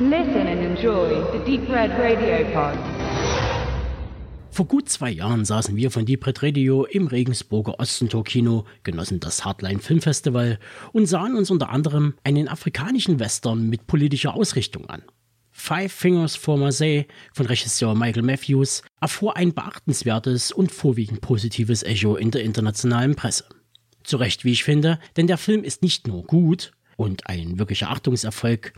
Listen and enjoy the Deep Red Radio Pod. Vor gut zwei Jahren saßen wir von Deep Red Radio im Regensburger Ostentor-Kino, genossen das Hardline Filmfestival und sahen uns unter anderem einen afrikanischen Western mit politischer Ausrichtung an. Five Fingers for Marseille von Regisseur Michael Matthews erfuhr ein beachtenswertes und vorwiegend positives Echo in der internationalen Presse. Zu Recht, wie ich finde, denn der Film ist nicht nur gut und ein wirklicher Achtungserfolg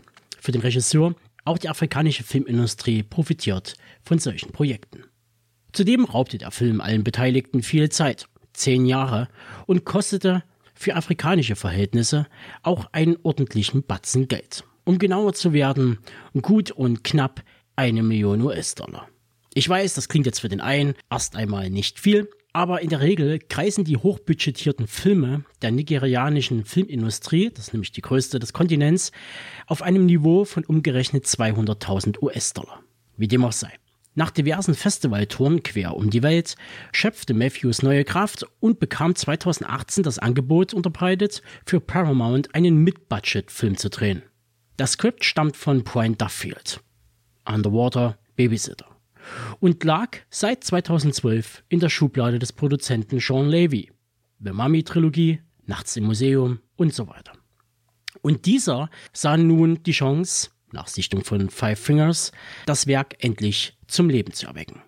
für den Regisseur, auch die afrikanische Filmindustrie profitiert von solchen Projekten. Zudem raubte der Film allen Beteiligten viel Zeit, zehn Jahre, und kostete für afrikanische Verhältnisse auch einen ordentlichen Batzen Geld. Um genauer zu werden, gut und knapp eine Million US-Dollar. Ich weiß, das klingt jetzt für den einen erst einmal nicht viel, aber in der Regel kreisen die hochbudgetierten Filme der nigerianischen Filmindustrie, das ist nämlich die größte des Kontinents, auf einem Niveau von umgerechnet 200.000 US-Dollar. Wie dem auch sei. Nach diversen Festivaltouren quer um die Welt schöpfte Matthews neue Kraft und bekam 2018 das Angebot unterbreitet, für Paramount einen Mid-Budget-Film zu drehen. Das Skript stammt von Brian Duffield. Underwater Babysitter und lag seit 2012 in der Schublade des Produzenten Sean Levy. The Mummy Trilogie, Nachts im Museum und so weiter. Und dieser sah nun die Chance, nach Sichtung von Five Fingers, das Werk endlich zum Leben zu erwecken.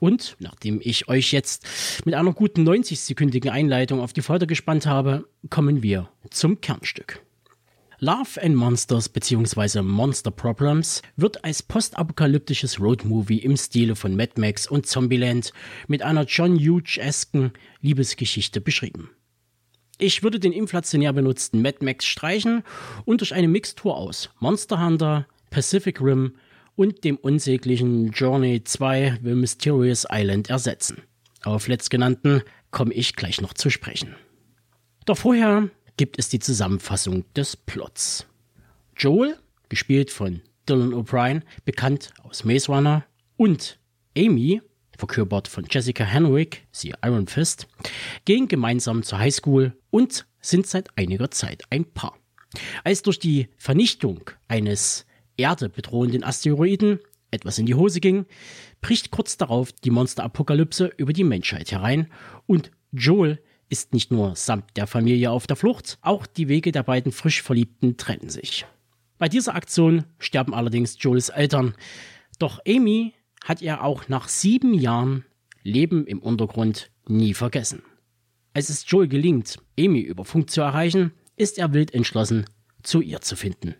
Und nachdem ich euch jetzt mit einer guten 90-sekündigen Einleitung auf die Folter gespannt habe, kommen wir zum Kernstück. Love and Monsters bzw. Monster Problems wird als postapokalyptisches Roadmovie im Stile von Mad Max und Zombieland mit einer John Hughes-esken Liebesgeschichte beschrieben. Ich würde den inflationär benutzten Mad Max streichen und durch eine Mixtur aus Monster Hunter, Pacific Rim und dem unsäglichen Journey 2 The Mysterious Island ersetzen. Auf letztgenannten komme ich gleich noch zu sprechen. Doch vorher gibt es die Zusammenfassung des Plots. Joel, gespielt von Dylan O'Brien, bekannt aus Maze Runner, und Amy, verkörpert von Jessica Henwick, sie Iron Fist, gehen gemeinsam zur Highschool und sind seit einiger Zeit ein Paar. Als durch die Vernichtung eines Erde bedrohenden Asteroiden etwas in die Hose ging, bricht kurz darauf die Monsterapokalypse über die Menschheit herein und Joel ist nicht nur samt der Familie auf der Flucht, auch die Wege der beiden frisch Verliebten trennen sich. Bei dieser Aktion sterben allerdings Joels Eltern, doch Amy hat er auch nach sieben Jahren Leben im Untergrund nie vergessen. Als es Joel gelingt, Amy über Funk zu erreichen, ist er wild entschlossen, zu ihr zu finden.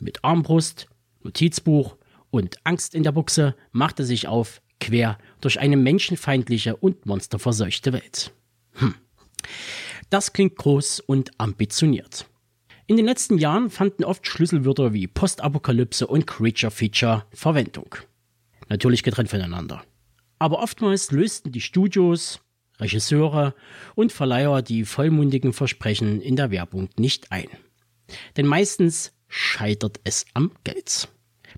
Mit Armbrust, Notizbuch und Angst in der Buchse macht er sich auf, quer durch eine menschenfeindliche und monsterverseuchte Welt. Hm. Das klingt groß und ambitioniert. In den letzten Jahren fanden oft Schlüsselwörter wie Postapokalypse und Creature Feature Verwendung. Natürlich getrennt voneinander. Aber oftmals lösten die Studios, Regisseure und Verleiher die vollmundigen Versprechen in der Werbung nicht ein. Denn meistens scheitert es am Geld.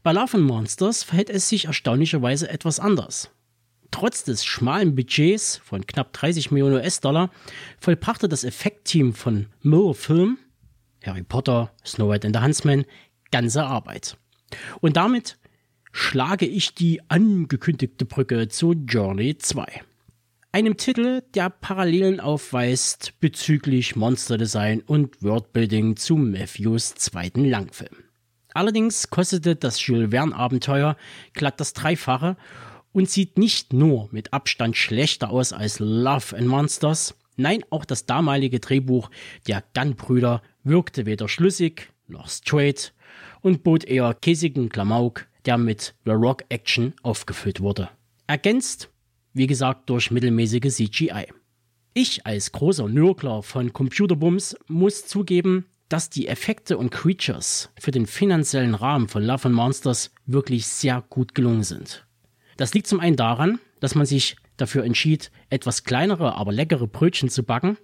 Bei Love and Monsters verhält es sich erstaunlicherweise etwas anders. Trotz des schmalen Budgets von knapp 30 Millionen US-Dollar vollbrachte das Effektteam von Miller Film, Harry Potter, Snow White and the Huntsman, ganze Arbeit. Und damit schlage ich die angekündigte Brücke zu Journey 2. Einem Titel, der Parallelen aufweist bezüglich Monsterdesign und Worldbuilding zu Matthews zweiten Langfilm. Allerdings kostete das Jules Verne Abenteuer glatt das Dreifache und sieht nicht nur mit Abstand schlechter aus als Love and Monsters, nein, auch das damalige Drehbuch der Gunn-Brüder wirkte weder schlüssig noch straight und bot eher käsigen Klamauk, der mit The Rock Action aufgefüllt wurde. Ergänzt, wie gesagt, durch mittelmäßige CGI. Ich als großer Nörgler von Computerbums muss zugeben, dass die Effekte und Creatures für den finanziellen Rahmen von Love and Monsters wirklich sehr gut gelungen sind. Das liegt zum einen daran, dass man sich dafür entschied, etwas kleinere, aber leckere Brötchen zu backen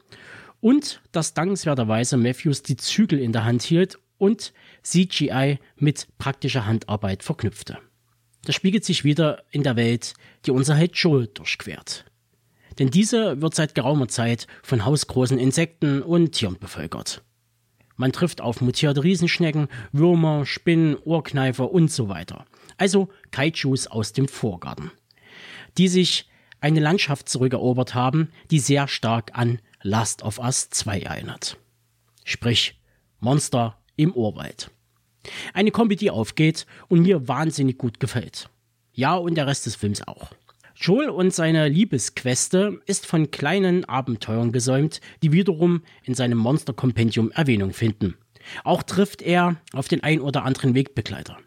und dass dankenswerterweise Matthews die Zügel in der Hand hielt und CGI mit praktischer Handarbeit verknüpfte. Das spiegelt sich wieder in der Welt, die unser Held Joel durchquert. Denn diese wird seit geraumer Zeit von hausgroßen Insekten und Tieren bevölkert. Man trifft auf mutierte Riesenschnecken, Würmer, Spinnen, Ohrkneifer und so weiter. Also Kaijus aus dem Vorgarten, die sich eine Landschaft zurückerobert haben, die sehr stark an Last of Us 2 erinnert. Sprich, Monster im Urwald. Eine Kombi, die aufgeht und mir wahnsinnig gut gefällt. Ja, und der Rest des Films auch. Joel und seine Liebesqueste ist von kleinen Abenteuern gesäumt, die wiederum in seinem Monster-Kompendium Erwähnung finden. Auch trifft er auf den ein oder anderen Wegbegleiter.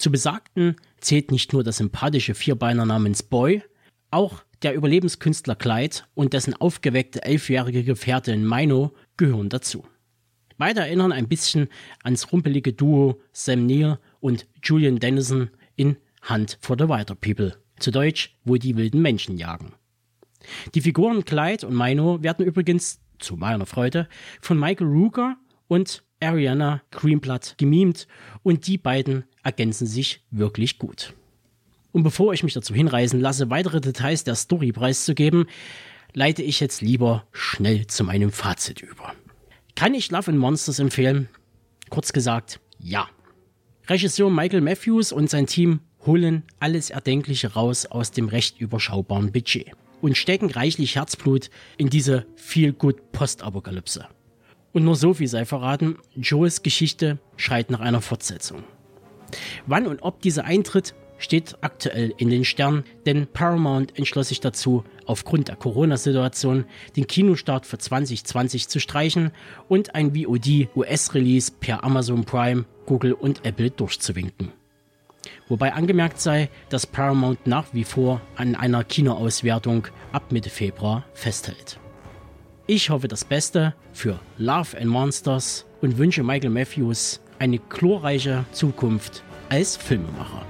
Zu besagten zählt nicht nur der sympathische Vierbeiner namens Boy, auch der Überlebenskünstler Clyde und dessen aufgeweckte elfjährige Gefährtin Mino gehören dazu. Beide erinnern ein bisschen ans rumpelige Duo Sam Neill und Julian Dennison in Hunt for the Wilder People, zu Deutsch, wo die wilden Menschen jagen. Die Figuren Clyde und Mino werden übrigens, zu meiner Freude, von Michael Rooker und Ariana Greenblatt gemimt und die beiden ergänzen sich wirklich gut. Und bevor ich mich dazu hinreißen lasse, weitere Details der Story preiszugeben, leite ich jetzt lieber schnell zu meinem Fazit über. Kann ich Love and Monsters empfehlen? Kurz gesagt, ja. Regisseur Michael Matthews und sein Team holen alles Erdenkliche raus aus dem recht überschaubaren Budget und stecken reichlich Herzblut in diese viel gut Postapokalypse. Und nur so viel sei verraten, Joes Geschichte schreit nach einer Fortsetzung. Wann und ob diese eintritt, steht aktuell in den Sternen, denn Paramount entschloss sich dazu, aufgrund der Corona-Situation den Kinostart für 2020 zu streichen und ein VOD-US-Release per Amazon Prime, Google und Apple durchzuwinken. Wobei angemerkt sei, dass Paramount nach wie vor an einer Kinoauswertung ab Mitte Februar festhält. Ich hoffe das Beste für Love and Monsters und wünsche Michael Matthews eine glorreiche Zukunft als Filmemacher.